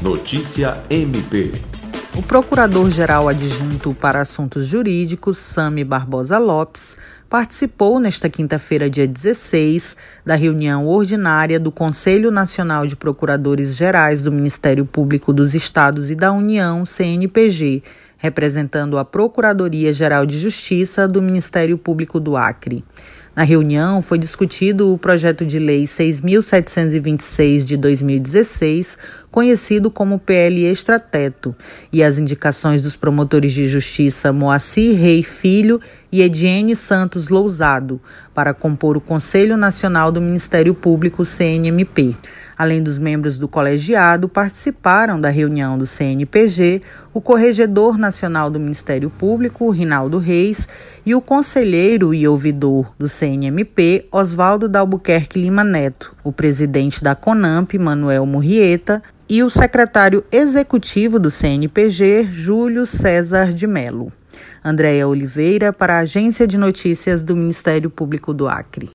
Notícia MP. O Procurador-Geral Adjunto para Assuntos Jurídicos, Sami Barbosa Lopes, participou nesta quinta-feira, dia 16, da reunião ordinária do Conselho Nacional de Procuradores Gerais do Ministério Público dos Estados e da União, CNPG, representando a Procuradoria-Geral de Justiça do Ministério Público do Acre. Na reunião foi discutido o projeto de lei 6.726 de 2016, conhecido como PL Extrateto, e as indicações dos promotores de justiça Moacir Rei Filho e Ediene Santos Lousado para compor o Conselho Nacional do Ministério Público CNMP. Além dos membros do colegiado, participaram da reunião do CNPG o Corregedor Nacional do Ministério Público, Rinaldo Reis, e o conselheiro e ouvidor do CNMP, Oswaldo Dalbuquerque Lima Neto, o presidente da CONAMP, Manuel Murrieta, e o secretário executivo do CNPG, Júlio César de Melo. Andréia Oliveira, para a Agência de Notícias do Ministério Público do Acre.